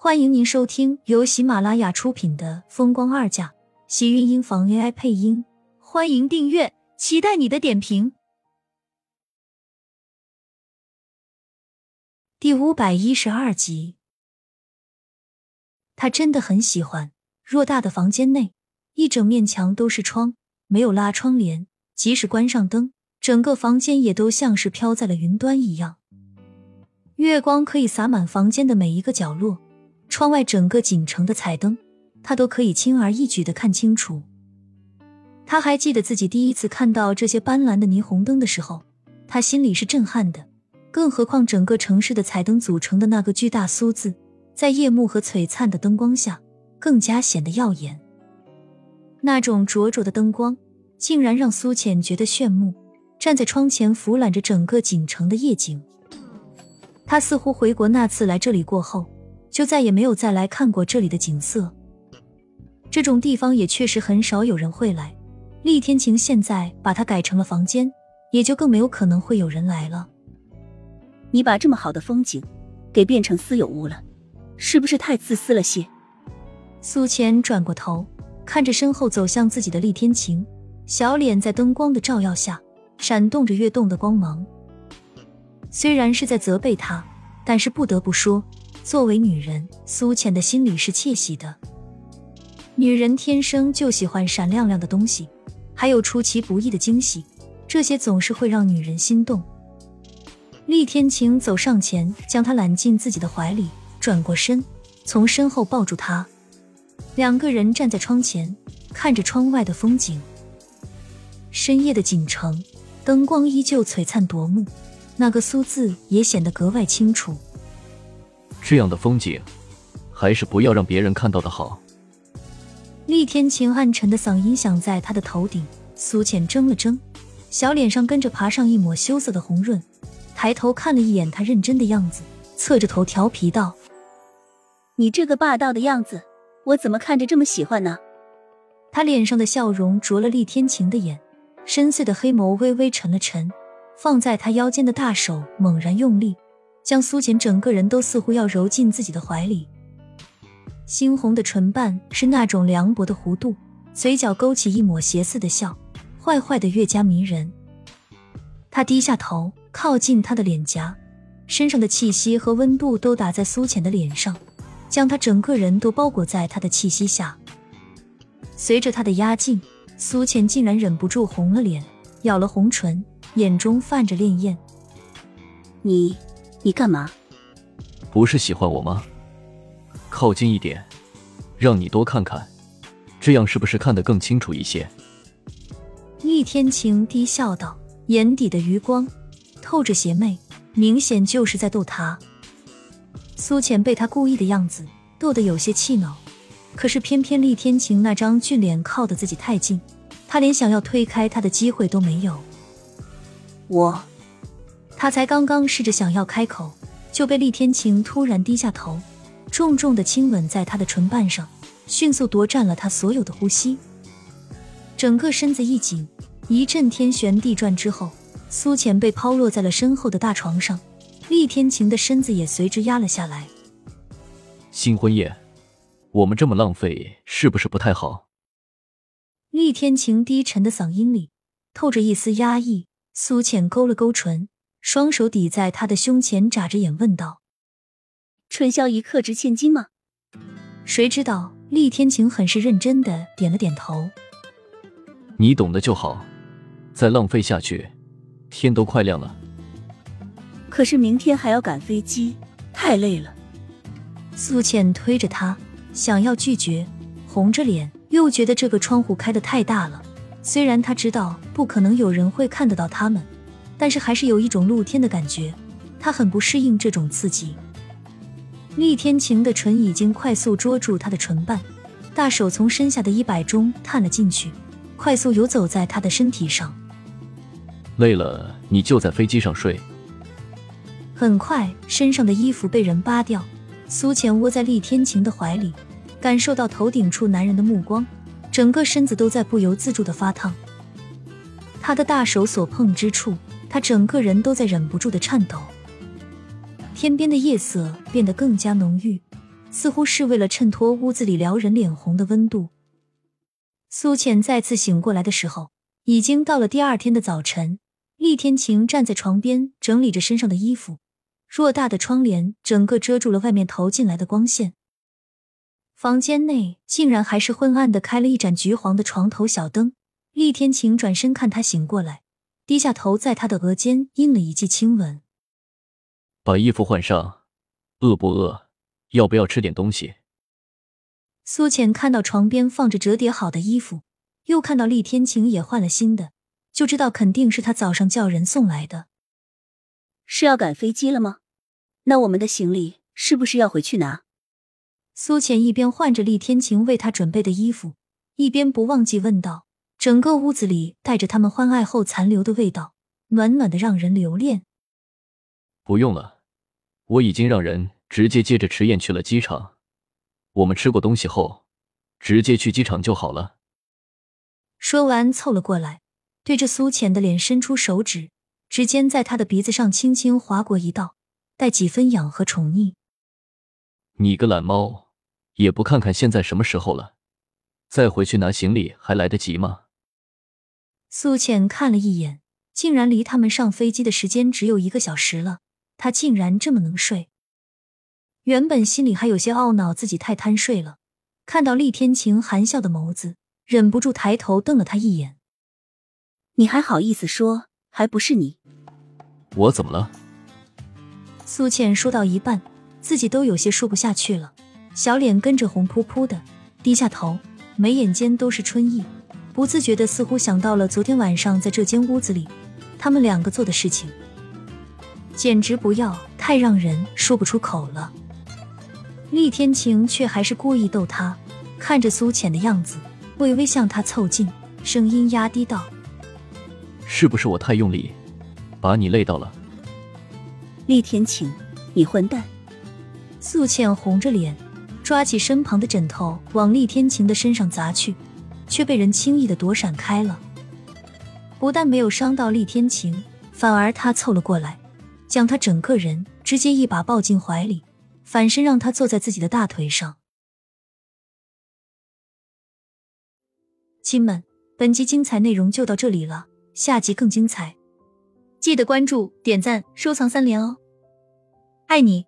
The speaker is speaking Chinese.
欢迎您收听由喜马拉雅出品的《风光二嫁》，喜运音房 AI 配音。欢迎订阅，期待你的点评。第五百一十二集，他真的很喜欢偌大的房间内，一整面墙都是窗，没有拉窗帘，即使关上灯，整个房间也都像是飘在了云端一样。月光可以洒满房间的每一个角落。窗外整个锦城的彩灯，他都可以轻而易举的看清楚。他还记得自己第一次看到这些斑斓的霓虹灯的时候，他心里是震撼的。更何况整个城市的彩灯组成的那个巨大苏字，在夜幕和璀璨的灯光下，更加显得耀眼。那种灼灼的灯光，竟然让苏浅觉得炫目。站在窗前，俯览着整个锦城的夜景。他似乎回国那次来这里过后。就再也没有再来看过这里的景色。这种地方也确实很少有人会来。厉天晴现在把它改成了房间，也就更没有可能会有人来了。你把这么好的风景给变成私有物了，是不是太自私了些？苏浅转过头，看着身后走向自己的厉天晴，小脸在灯光的照耀下闪动着跃动的光芒。虽然是在责备他，但是不得不说。作为女人，苏浅的心里是窃喜的。女人天生就喜欢闪亮亮的东西，还有出其不意的惊喜，这些总是会让女人心动。厉天晴走上前，将她揽进自己的怀里，转过身，从身后抱住她。两个人站在窗前，看着窗外的风景。深夜的锦城，灯光依旧璀璨夺目，那个苏字也显得格外清楚。这样的风景，还是不要让别人看到的好。厉天晴暗沉的嗓音响在他的头顶，苏浅怔了怔，小脸上跟着爬上一抹羞涩的红润，抬头看了一眼他认真的样子，侧着头调皮道：“你这个霸道的样子，我怎么看着这么喜欢呢？”他脸上的笑容啄了厉天晴的眼，深邃的黑眸微微沉了沉，放在他腰间的大手猛然用力。将苏浅整个人都似乎要揉进自己的怀里，猩红的唇瓣是那种凉薄的弧度，嘴角勾起一抹邪似的笑，坏坏的越加迷人。他低下头，靠近他的脸颊，身上的气息和温度都打在苏浅的脸上，将他整个人都包裹在他的气息下。随着他的压境，苏浅竟然忍不住红了脸，咬了红唇，眼中泛着潋滟。你。你干嘛？不是喜欢我吗？靠近一点，让你多看看，这样是不是看得更清楚一些？厉天晴低笑道，眼底的余光透着邪魅，明显就是在逗他。苏浅被他故意的样子逗得有些气恼，可是偏偏厉天晴那张俊脸靠得自己太近，他连想要推开他的机会都没有。我。他才刚刚试着想要开口，就被厉天晴突然低下头，重重的亲吻在他的唇瓣上，迅速夺占了他所有的呼吸。整个身子一紧，一阵天旋地转之后，苏浅被抛落在了身后的大床上，厉天晴的身子也随之压了下来。新婚夜，我们这么浪费，是不是不太好？厉天晴低沉的嗓音里透着一丝压抑，苏浅勾了勾唇。双手抵在他的胸前，眨着眼问道：“春宵一刻值千金吗？”谁知道厉天晴很是认真的点了点头：“你懂得就好，再浪费下去，天都快亮了。”可是明天还要赶飞机，太累了。苏倩推着他想要拒绝，红着脸又觉得这个窗户开的太大了。虽然他知道不可能有人会看得到他们。但是还是有一种露天的感觉，他很不适应这种刺激。厉天晴的唇已经快速捉住他的唇瓣，大手从身下的衣摆中探了进去，快速游走在他的身体上。累了，你就在飞机上睡。很快，身上的衣服被人扒掉，苏浅窝在厉天晴的怀里，感受到头顶处男人的目光，整个身子都在不由自主的发烫。他的大手所碰之处。他整个人都在忍不住的颤抖。天边的夜色变得更加浓郁，似乎是为了衬托屋子里撩人脸红的温度。苏浅再次醒过来的时候，已经到了第二天的早晨。厉天晴站在床边整理着身上的衣服，偌大的窗帘整个遮住了外面投进来的光线。房间内竟然还是昏暗的，开了一盏橘黄的床头小灯。厉天晴转身看他醒过来，低下头在他的额间印了一记亲吻。把衣服换上，饿不饿？要不要吃点东西？苏浅看到床边放着折叠好的衣服，又看到厉天晴也换了新的。就知道肯定是他早上叫人送来的。是要赶飞机了吗？那我们的行李是不是要回去拿？苏浅一边换着厉天晴为他准备的衣服，一边不忘记问道。整个屋子里带着他们欢爱后残留的味道，暖暖的让人留恋。不用了，我已经让人直接接着迟燕去了机场。我们吃过东西后，直接去机场就好了。说完，凑了过来。对着苏浅的脸伸出手指，指尖在他的鼻子上轻轻划过一道，带几分痒和宠溺。你个懒猫，也不看看现在什么时候了，再回去拿行李还来得及吗？苏浅看了一眼，竟然离他们上飞机的时间只有一个小时了，他竟然这么能睡。原本心里还有些懊恼自己太贪睡了，看到厉天晴含笑的眸子，忍不住抬头瞪了他一眼。你还好意思说？还不是你？我怎么了？苏倩说到一半，自己都有些说不下去了，小脸跟着红扑扑的，低下头，眉眼间都是春意，不自觉的似乎想到了昨天晚上在这间屋子里他们两个做的事情，简直不要太让人说不出口了。厉天晴却还是故意逗他，看着苏浅的样子，微微向他凑近，声音压低道。是不是我太用力，把你累到了？厉天晴，你混蛋！苏浅红着脸，抓起身旁的枕头往厉天晴的身上砸去，却被人轻易的躲闪开了。不但没有伤到厉天晴，反而他凑了过来，将他整个人直接一把抱进怀里，反身让他坐在自己的大腿上。亲们，本集精彩内容就到这里了。下集更精彩，记得关注、点赞、收藏三连哦！爱你。